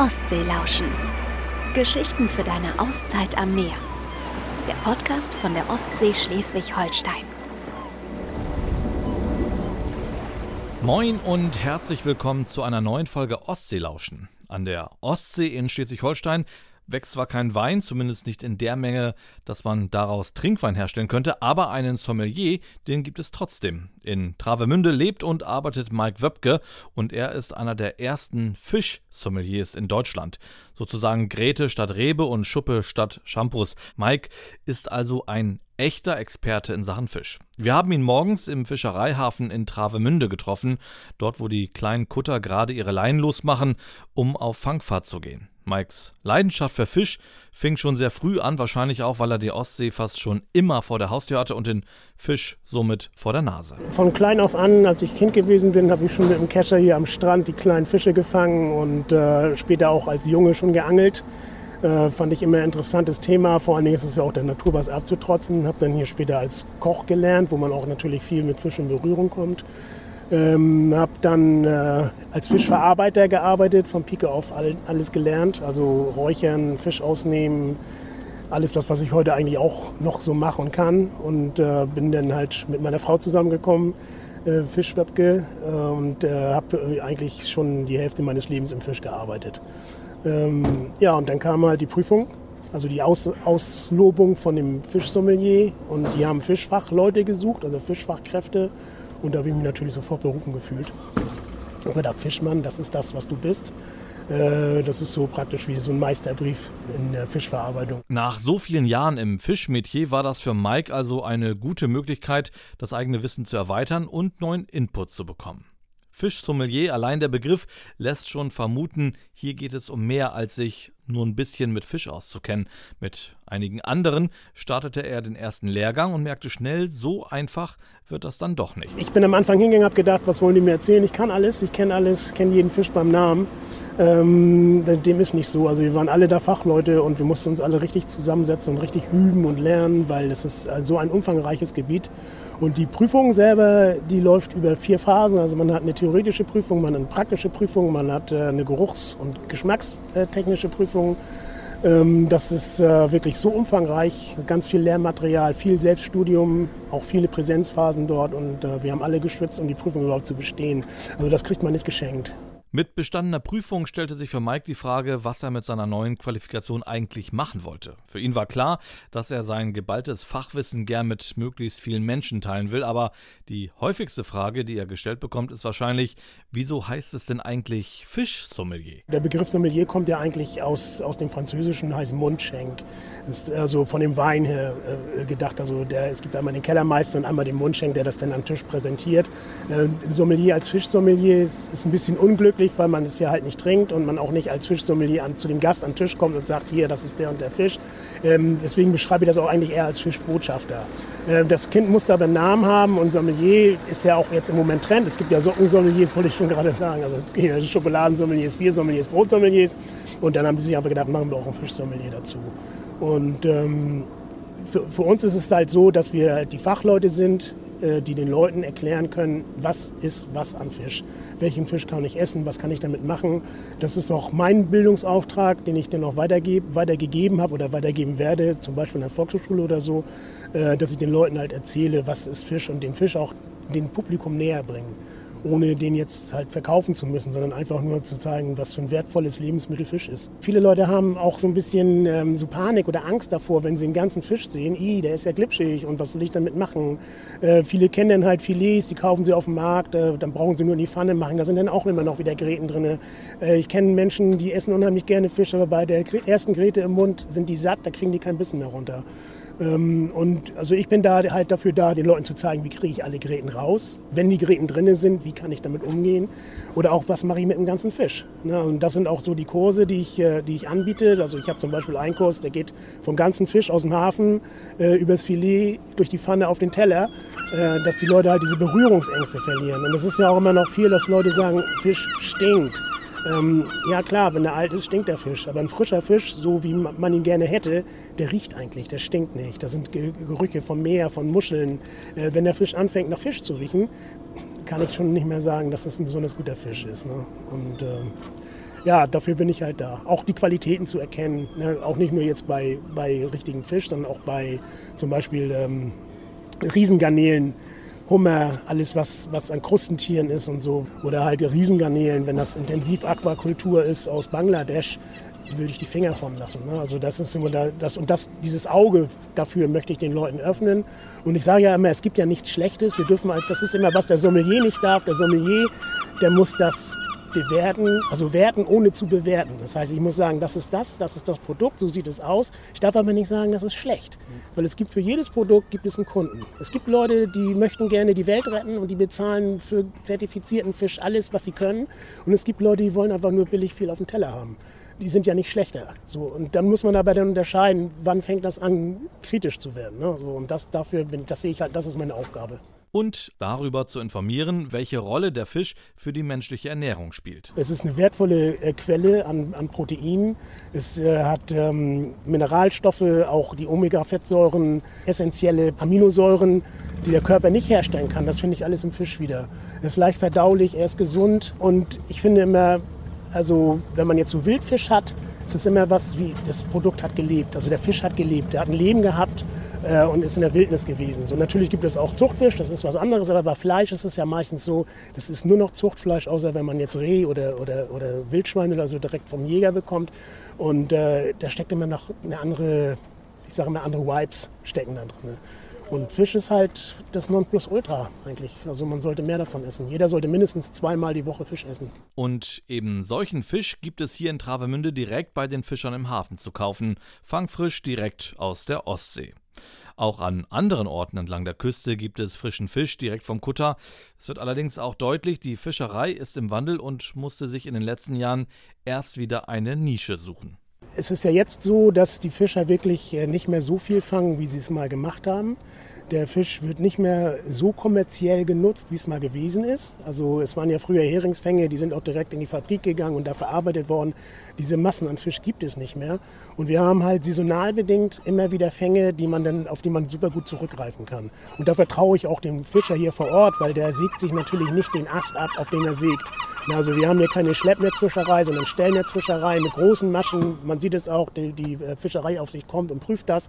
Ostsee lauschen. Geschichten für deine Auszeit am Meer. Der Podcast von der Ostsee Schleswig-Holstein. Moin und herzlich willkommen zu einer neuen Folge Ostseelauschen. An der Ostsee in Schleswig-Holstein wächst zwar kein Wein, zumindest nicht in der Menge, dass man daraus Trinkwein herstellen könnte, aber einen Sommelier, den gibt es trotzdem. In Travemünde lebt und arbeitet Mike Wöpke und er ist einer der ersten Fischsommeliers in Deutschland. Sozusagen Grete statt Rebe und Schuppe statt Shampoos. Mike ist also ein echter Experte in Sachen Fisch. Wir haben ihn morgens im Fischereihafen in Travemünde getroffen, dort wo die kleinen Kutter gerade ihre Leinen losmachen, um auf Fangfahrt zu gehen. Mikes Leidenschaft für Fisch fing schon sehr früh an, wahrscheinlich auch, weil er die Ostsee fast schon immer vor der Haustür hatte und den Fisch somit vor der Nase. Von klein auf an, als ich Kind gewesen bin, habe ich schon mit dem Kescher hier am Strand die kleinen Fische gefangen und äh, später auch als Junge schon geangelt. Äh, fand ich immer ein interessantes Thema. Vor allen Dingen ist es ja auch der Natur was abzutrotzen. Habe dann hier später als Koch gelernt, wo man auch natürlich viel mit Fisch in Berührung kommt. Ähm, habe dann äh, als Fischverarbeiter gearbeitet, von Pike auf all, alles gelernt, also Räuchern, Fisch ausnehmen, alles das, was ich heute eigentlich auch noch so mache und kann. Und äh, bin dann halt mit meiner Frau zusammengekommen, äh, Fischwebke, äh, und äh, habe eigentlich schon die Hälfte meines Lebens im Fisch gearbeitet. Ähm, ja, und dann kam halt die Prüfung, also die Aus Auslobung von dem Fischsommelier. Und die haben Fischfachleute gesucht, also Fischfachkräfte. Und da habe ich mich natürlich sofort berufen gefühlt. Habe gedacht, Fischmann, das ist das, was du bist. Äh, das ist so praktisch wie so ein Meisterbrief in der Fischverarbeitung. Nach so vielen Jahren im Fischmetier war das für Mike also eine gute Möglichkeit, das eigene Wissen zu erweitern und neuen Input zu bekommen. Fischsommelier, allein der Begriff lässt schon vermuten, hier geht es um mehr als sich nur ein bisschen mit Fisch auszukennen. Mit einigen anderen startete er den ersten Lehrgang und merkte schnell, so einfach wird das dann doch nicht. Ich bin am Anfang hingegangen, habe gedacht, was wollen die mir erzählen? Ich kann alles, ich kenne alles, kenne jeden Fisch beim Namen. Ähm, dem ist nicht so. Also wir waren alle da Fachleute und wir mussten uns alle richtig zusammensetzen und richtig üben und lernen, weil es ist so ein umfangreiches Gebiet. Und die Prüfung selber, die läuft über vier Phasen. Also man hat eine theoretische Prüfung, man hat eine praktische Prüfung, man hat äh, eine Geruchs- und geschmackstechnische Prüfung. Ähm, das ist äh, wirklich so umfangreich, ganz viel Lehrmaterial, viel Selbststudium, auch viele Präsenzphasen dort und äh, wir haben alle geschwitzt, um die Prüfung überhaupt zu bestehen. Also das kriegt man nicht geschenkt. Mit bestandener Prüfung stellte sich für Mike die Frage, was er mit seiner neuen Qualifikation eigentlich machen wollte. Für ihn war klar, dass er sein geballtes Fachwissen gern mit möglichst vielen Menschen teilen will, aber die häufigste Frage, die er gestellt bekommt, ist wahrscheinlich, wieso heißt es denn eigentlich Fischsommelier? Der Begriff Sommelier kommt ja eigentlich aus, aus dem Französischen, heißt Mundschenk. Das ist also von dem Wein her äh, gedacht. Also der, es gibt einmal den Kellermeister und einmal den Mundschenk, der das dann am Tisch präsentiert. Äh, Sommelier als Fischsommelier ist, ist ein bisschen unglücklich unglücklich, weil man es ja halt nicht trinkt und man auch nicht als Fischsommelier an, zu dem Gast an den Tisch kommt und sagt, hier, das ist der und der Fisch. Ähm, deswegen beschreibe ich das auch eigentlich eher als Fischbotschafter. Ähm, das Kind muss aber einen Namen haben und Sommelier ist ja auch jetzt im Moment Trend. Es gibt ja Sockensommeliers, wollte ich schon gerade sagen. Also hier Schokoladensommeliers, Biersommeliers, Brotsommeliers. Und dann haben die sich einfach gedacht, machen wir auch ein Fischsommelier dazu. Und ähm, für, für, uns ist es halt so, dass wir halt die Fachleute sind, äh, die den Leuten erklären können, was ist was an Fisch. Welchen Fisch kann ich essen, was kann ich damit machen. Das ist auch mein Bildungsauftrag, den ich dann auch weitergebe, weitergegeben habe oder weitergeben werde, zum Beispiel in der Volkshochschule oder so, äh, dass ich den Leuten halt erzähle, was ist Fisch und den Fisch auch dem Publikum näher bringen ohne den jetzt halt verkaufen zu müssen, sondern einfach nur zu zeigen, was für ein wertvolles Lebensmittel Fisch ist. Viele Leute haben auch so ein bisschen ähm, so Panik oder Angst davor, wenn sie einen ganzen Fisch sehen, i, der ist ja glitschig und was soll ich damit machen? Äh, viele kennen dann halt Filets, die kaufen sie auf dem Markt, äh, dann brauchen sie nur in die Pfanne machen, da sind dann auch immer noch wieder Gräten drin. Äh, ich kenne Menschen, die essen unheimlich gerne Fisch, aber bei der ersten Gräte im Mund sind die satt, da kriegen die kein Bissen mehr runter. Ähm, und also ich bin da halt dafür da, den Leuten zu zeigen, wie kriege ich alle Gräten raus. Wenn die Gräten drin sind, wie kann ich damit umgehen? Oder auch, was mache ich mit dem ganzen Fisch? Ne? Und das sind auch so die Kurse, die ich, äh, die ich anbiete. Also ich habe zum Beispiel einen Kurs, der geht vom ganzen Fisch aus dem Hafen äh, übers Filet durch die Pfanne auf den Teller, äh, dass die Leute halt diese Berührungsängste verlieren. Und es ist ja auch immer noch viel, dass Leute sagen, Fisch stinkt. Ähm, ja klar, wenn er alt ist, stinkt der Fisch. Aber ein frischer Fisch, so wie man ihn gerne hätte, der riecht eigentlich, der stinkt nicht. Das sind Gerüche vom Meer, von Muscheln. Äh, wenn der Fisch anfängt nach Fisch zu riechen, kann ich schon nicht mehr sagen, dass das ein besonders guter Fisch ist. Ne? Und äh, ja, dafür bin ich halt da. Auch die Qualitäten zu erkennen. Ne? Auch nicht nur jetzt bei, bei richtigen Fisch, sondern auch bei zum Beispiel ähm, Riesengarnelen, Hummer, alles was, was an Krustentieren ist und so. Oder halt die Riesengarnelen, wenn das Intensiv-Aquakultur ist aus Bangladesch, würde ich die Finger von lassen. Ne? Also das ist immer da, das und das, dieses Auge dafür möchte ich den Leuten öffnen. Und ich sage ja immer, es gibt ja nichts Schlechtes. Wir dürfen, halt, das ist immer was der Sommelier nicht darf. Der Sommelier, der muss das bewerten, also werten ohne zu bewerten. Das heißt, ich muss sagen, das ist das, das ist das Produkt, so sieht es aus. Ich darf aber nicht sagen, das ist schlecht, weil es gibt für jedes Produkt gibt es einen Kunden. Es gibt Leute, die möchten gerne die Welt retten und die bezahlen für zertifizierten Fisch alles, was sie können. Und es gibt Leute, die wollen einfach nur billig viel auf dem Teller haben. Die sind ja nicht schlechter. So, und dann muss man aber dann unterscheiden, wann fängt das an, kritisch zu werden. Ne? So, und das dafür bin, das sehe ich halt, das ist meine Aufgabe und darüber zu informieren, welche Rolle der Fisch für die menschliche Ernährung spielt. Es ist eine wertvolle äh, Quelle an, an Proteinen. Es äh, hat ähm, Mineralstoffe, auch die Omega-Fettsäuren, essentielle Aminosäuren, die der Körper nicht herstellen kann. Das finde ich alles im Fisch wieder. Er ist leicht verdaulich, er ist gesund und ich finde immer, also wenn man jetzt so Wildfisch hat, ist es immer was wie, das Produkt hat gelebt. Also der Fisch hat gelebt, der hat ein Leben gehabt äh, und ist in der Wildnis gewesen. So, natürlich gibt es auch Zuchtfisch, das ist was anderes, aber bei Fleisch ist es ja meistens so, das ist nur noch Zuchtfleisch, außer wenn man jetzt Reh oder, oder, oder Wildschwein oder so direkt vom Jäger bekommt. Und äh, da steckt immer noch eine andere, ich sage immer andere Vibes stecken da drin. Und Fisch ist halt das Nonplusultra eigentlich. Also man sollte mehr davon essen. Jeder sollte mindestens zweimal die Woche Fisch essen. Und eben solchen Fisch gibt es hier in Travemünde direkt bei den Fischern im Hafen zu kaufen. Fangfrisch direkt aus der Ostsee. Auch an anderen Orten entlang der Küste gibt es frischen Fisch direkt vom Kutter. Es wird allerdings auch deutlich, die Fischerei ist im Wandel und musste sich in den letzten Jahren erst wieder eine Nische suchen. Es ist ja jetzt so, dass die Fischer wirklich äh, nicht mehr so viel fangen, wie sie es mal gemacht haben. Der Fisch wird nicht mehr so kommerziell genutzt, wie es mal gewesen ist. Also es waren ja früher Heringsfänge, die sind auch direkt in die Fabrik gegangen und da verarbeitet worden. Diese Massen an Fisch gibt es nicht mehr. Und wir haben halt saisonal bedingt immer wieder Fänge, die man dann, auf die man super gut zurückgreifen kann. Und da vertraue ich auch dem Fischer hier vor Ort, weil der sägt sich natürlich nicht den Ast ab, auf den er sägt. Also wir haben hier keine Schleppnetzfischerei, sondern Stellnetzfischerei mit großen Maschen. Man sieht es auch, die, die äh, Fischereiaufsicht kommt und prüft das.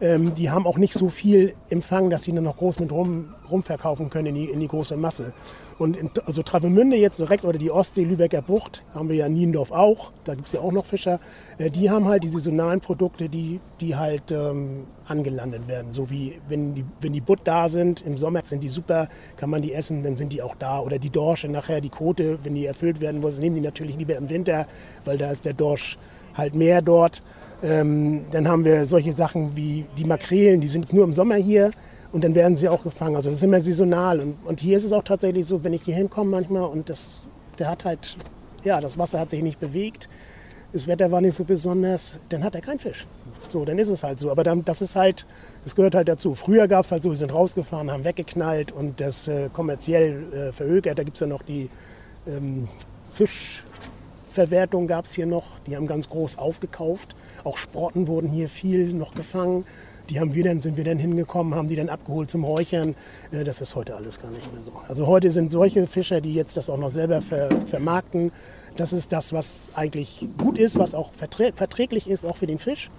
Ähm, die haben auch nicht so viel Empfang, dass sie nur noch groß mit rum, rumverkaufen können in die, in die große Masse. Und in, also Travemünde jetzt direkt oder die Ostsee, Lübecker Bucht, haben wir ja Niendorf auch, da gibt es ja auch noch Fischer, äh, die haben halt die saisonalen Produkte, die, die halt ähm, angelandet werden. So wie wenn die, wenn die Butt da sind, im Sommer sind die super, kann man die essen, dann sind die auch da. Oder die Dorsche nachher, die Quote, wenn die erfüllt werden muss, nehmen die natürlich lieber im Winter, weil da ist der Dorsch halt mehr dort. Ähm, dann haben wir solche Sachen wie die Makrelen, die sind jetzt nur im Sommer hier und dann werden sie auch gefangen. Also das ist immer saisonal. Und, und hier ist es auch tatsächlich so, wenn ich hier hinkomme manchmal und das, der hat halt, ja, das Wasser hat sich nicht bewegt, das Wetter war nicht so besonders, dann hat er keinen Fisch. So, dann ist es halt so. Aber dann, das ist halt, das gehört halt dazu. Früher gab es halt so, wir sind rausgefahren, haben weggeknallt und das äh, kommerziell äh, verhökert. Da gibt es ja noch die ähm, Fischverwertung gab es hier noch. Die haben ganz groß aufgekauft. Auch Sporten wurden hier viel noch gefangen. Die haben wir dann, sind wir dann hingekommen, haben die dann abgeholt zum Räuchern. Äh, das ist heute alles gar nicht mehr so. Also heute sind solche Fischer, die jetzt das auch noch selber ver, vermarkten. Das ist das, was eigentlich gut ist, was auch verträglich ist, auch für den Fisch.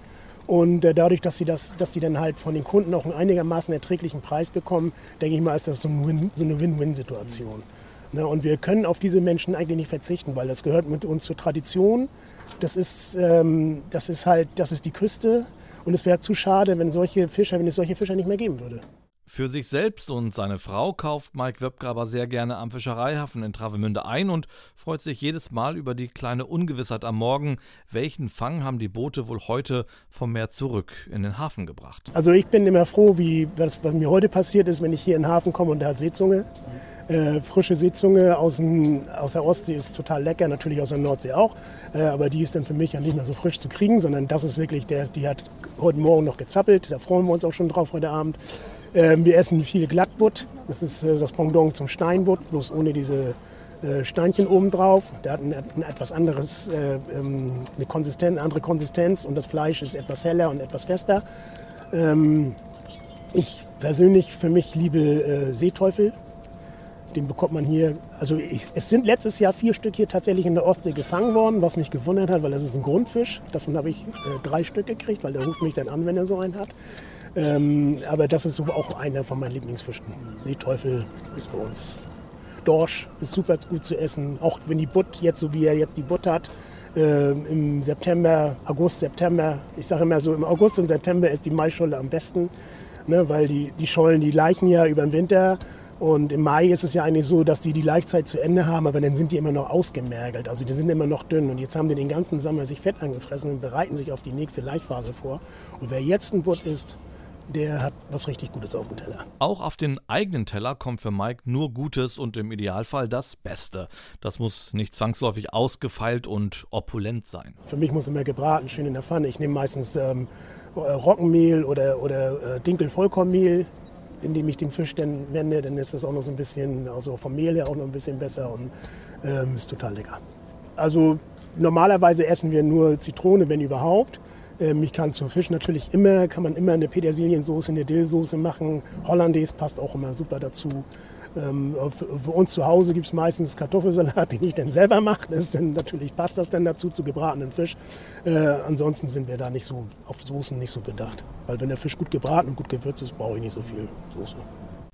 Und äh, dadurch, dass sie, das, dass sie dann halt von den Kunden auch einen einigermaßen erträglichen Preis bekommen, denke ich mal, ist das so, ein Win, so eine Win-Win-Situation. Ne? Und wir können auf diese Menschen eigentlich nicht verzichten, weil das gehört mit uns zur Tradition. Das ist, ähm, das ist halt, das ist die Küste. Und es wäre zu schade, wenn solche Fischer, wenn es solche Fischer nicht mehr geben würde. Für sich selbst und seine Frau kauft Mike Wöbgraber sehr gerne am Fischereihafen in Travemünde ein und freut sich jedes Mal über die kleine Ungewissheit am Morgen. Welchen Fang haben die Boote wohl heute vom Meer zurück in den Hafen gebracht? Also ich bin immer froh, wie was, was mir heute passiert ist, wenn ich hier in den Hafen komme und der hat Seezunge. Äh, frische Seezunge aus, dem, aus, der Ostsee ist total lecker, natürlich aus der Nordsee auch. Äh, aber die ist dann für mich ja nicht mehr so frisch zu kriegen, sondern das ist wirklich, der, die hat heute Morgen noch gezappelt. Da freuen wir uns auch schon drauf heute Abend. Äh, wir essen viel Glattbutt. Das ist äh, das Pendant zum Steinbutt, bloß ohne diese äh, Steinchen oben drauf. Der hat ein, ein etwas anderes, äh, ähm, eine Konsistenz, andere Konsistenz und das Fleisch ist etwas heller und etwas fester. Ähm, ich persönlich für mich liebe Seeteufel Den bekommt man hier, also ich, es sind letztes Jahr vier Stück hier tatsächlich in der Ostsee gefangen worden, was mich gewundert hat, weil das ist ein Grundfisch. Davon habe ich äh, drei Stück gekriegt, weil der ruft mich dann an, wenn er so einen hat. Ähm, aber das ist auch einer von meinen Lieblingsfischen. Seeteufel ist bei uns. Dorsch ist super gut zu essen, auch wenn die Butt jetzt, so wie er jetzt die Butt hat, äh, im September, August, September, ich sage immer so, im August und September ist die Maischolle am besten, ne, weil die, die Schollen, die leichen ja über den Winter und im Mai ist es ja eigentlich so, dass die die Laichzeit zu Ende haben, aber dann sind die immer noch ausgemergelt. Also die sind immer noch dünn. Und jetzt haben die den ganzen Sommer sich Fett angefressen und bereiten sich auf die nächste Laichphase vor. Und wer jetzt ein Butt isst, der hat was richtig Gutes auf dem Teller. Auch auf den eigenen Teller kommt für Mike nur Gutes und im Idealfall das Beste. Das muss nicht zwangsläufig ausgefeilt und opulent sein. Für mich muss immer gebraten, schön in der Pfanne. Ich nehme meistens ähm, Roggenmehl oder, oder äh, Dinkel-Vollkornmehl, indem ich den Fisch dann wende. Dann ist das auch noch so ein bisschen, also vom Mehl her auch noch ein bisschen besser und ähm, ist total lecker. Also normalerweise essen wir nur Zitrone, wenn überhaupt. Ähm, ich kann zu Fisch natürlich immer, kann man immer eine Petersiliensoße, eine Dillsoße machen. Hollandaise passt auch immer super dazu. Ähm, für uns zu Hause gibt es meistens Kartoffelsalat, den ich dann selber mache. Das dann, natürlich passt das dann dazu zu gebratenen Fisch. Äh, ansonsten sind wir da nicht so auf Soßen nicht so bedacht. Weil wenn der Fisch gut gebraten und gut gewürzt ist, brauche ich nicht so viel Soße.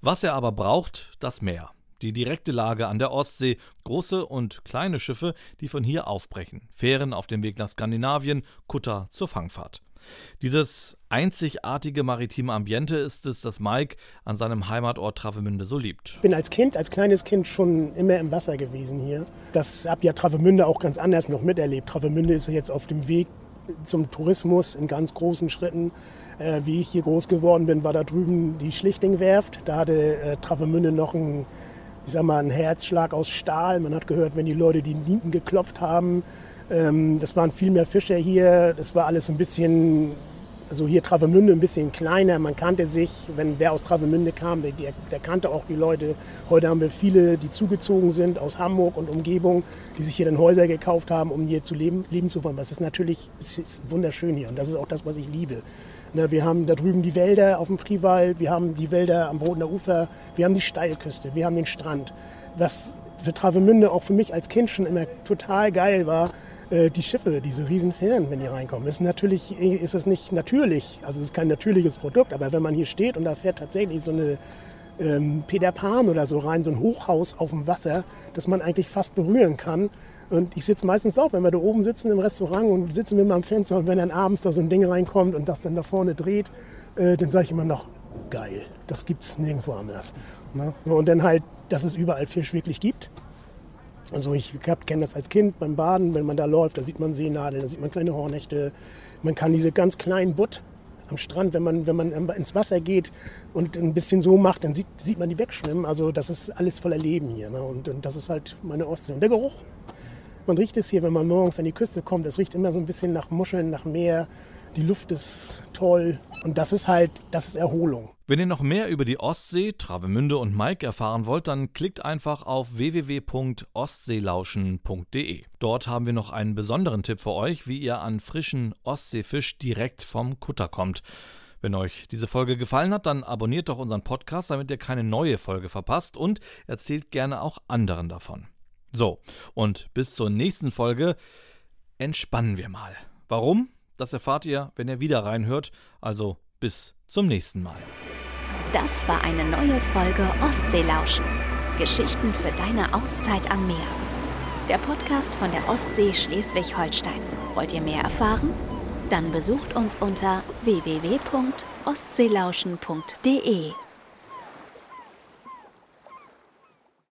Was er aber braucht, das Meer die direkte Lage an der Ostsee, große und kleine Schiffe, die von hier aufbrechen, Fähren auf dem Weg nach Skandinavien, Kutter zur Fangfahrt. Dieses einzigartige maritime Ambiente ist es, das Mike an seinem Heimatort Travemünde so liebt. Ich bin als Kind, als kleines Kind schon immer im Wasser gewesen hier. Das habe ja Travemünde auch ganz anders noch miterlebt. Travemünde ist jetzt auf dem Weg zum Tourismus in ganz großen Schritten. Äh, wie ich hier groß geworden bin, war da drüben die Schlichtingwerft. Da hatte äh, Travemünde noch ein ich sag mal, ein Herzschlag aus Stahl. Man hat gehört, wenn die Leute die Nieten geklopft haben. Ähm, das waren viel mehr Fischer hier. Das war alles ein bisschen, also hier Travemünde ein bisschen kleiner. Man kannte sich, wenn wer aus Travemünde kam, der, der kannte auch die Leute. Heute haben wir viele, die zugezogen sind aus Hamburg und Umgebung, die sich hier dann Häuser gekauft haben, um hier zu leben, leben zu wollen. Das ist natürlich es ist wunderschön hier und das ist auch das, was ich liebe. Na, wir haben da drüben die Wälder auf dem Prival, wir haben die Wälder am Bodener Ufer, wir haben die Steilküste, wir haben den Strand. Was für Travemünde auch für mich als Kind schon immer total geil war, äh, die Schiffe, diese riesen Fähren, wenn die reinkommen. Ist natürlich ist es nicht natürlich, also es ist kein natürliches Produkt, aber wenn man hier steht und da fährt tatsächlich so eine ähm, Peter Pan oder so rein, so ein Hochhaus auf dem Wasser, das man eigentlich fast berühren kann, und ich sitze meistens auch, wenn wir da oben sitzen im Restaurant und sitzen wir mal am Fenster und wenn dann abends da so ein Ding reinkommt und das dann da vorne dreht, äh, dann sage ich immer noch, geil, das gibt es nirgendwo anders. Ne? So, und dann halt, dass es überall Fisch wirklich gibt. Also ich kenne das als Kind beim Baden, wenn man da läuft, da sieht man Seenadeln, da sieht man kleine Hornächte. Man kann diese ganz kleinen Butt am Strand, wenn man, wenn man ins Wasser geht und ein bisschen so macht, dann sieht, sieht man die wegschwimmen. Also das ist alles voller Leben hier. Ne? Und, und das ist halt meine Ostsee. Und der Geruch, man riecht es hier, wenn man morgens an die Küste kommt. Es riecht immer so ein bisschen nach Muscheln, nach Meer. Die Luft ist toll. Und das ist halt, das ist Erholung. Wenn ihr noch mehr über die Ostsee, Travemünde und Mike erfahren wollt, dann klickt einfach auf www.ostseelauschen.de. Dort haben wir noch einen besonderen Tipp für euch, wie ihr an frischen Ostseefisch direkt vom Kutter kommt. Wenn euch diese Folge gefallen hat, dann abonniert doch unseren Podcast, damit ihr keine neue Folge verpasst und erzählt gerne auch anderen davon. So, und bis zur nächsten Folge entspannen wir mal. Warum? Das erfahrt ihr, wenn ihr wieder reinhört. Also bis zum nächsten Mal. Das war eine neue Folge Ostseelauschen. Geschichten für deine Auszeit am Meer. Der Podcast von der Ostsee Schleswig-Holstein. Wollt ihr mehr erfahren? Dann besucht uns unter www.ostseelauschen.de.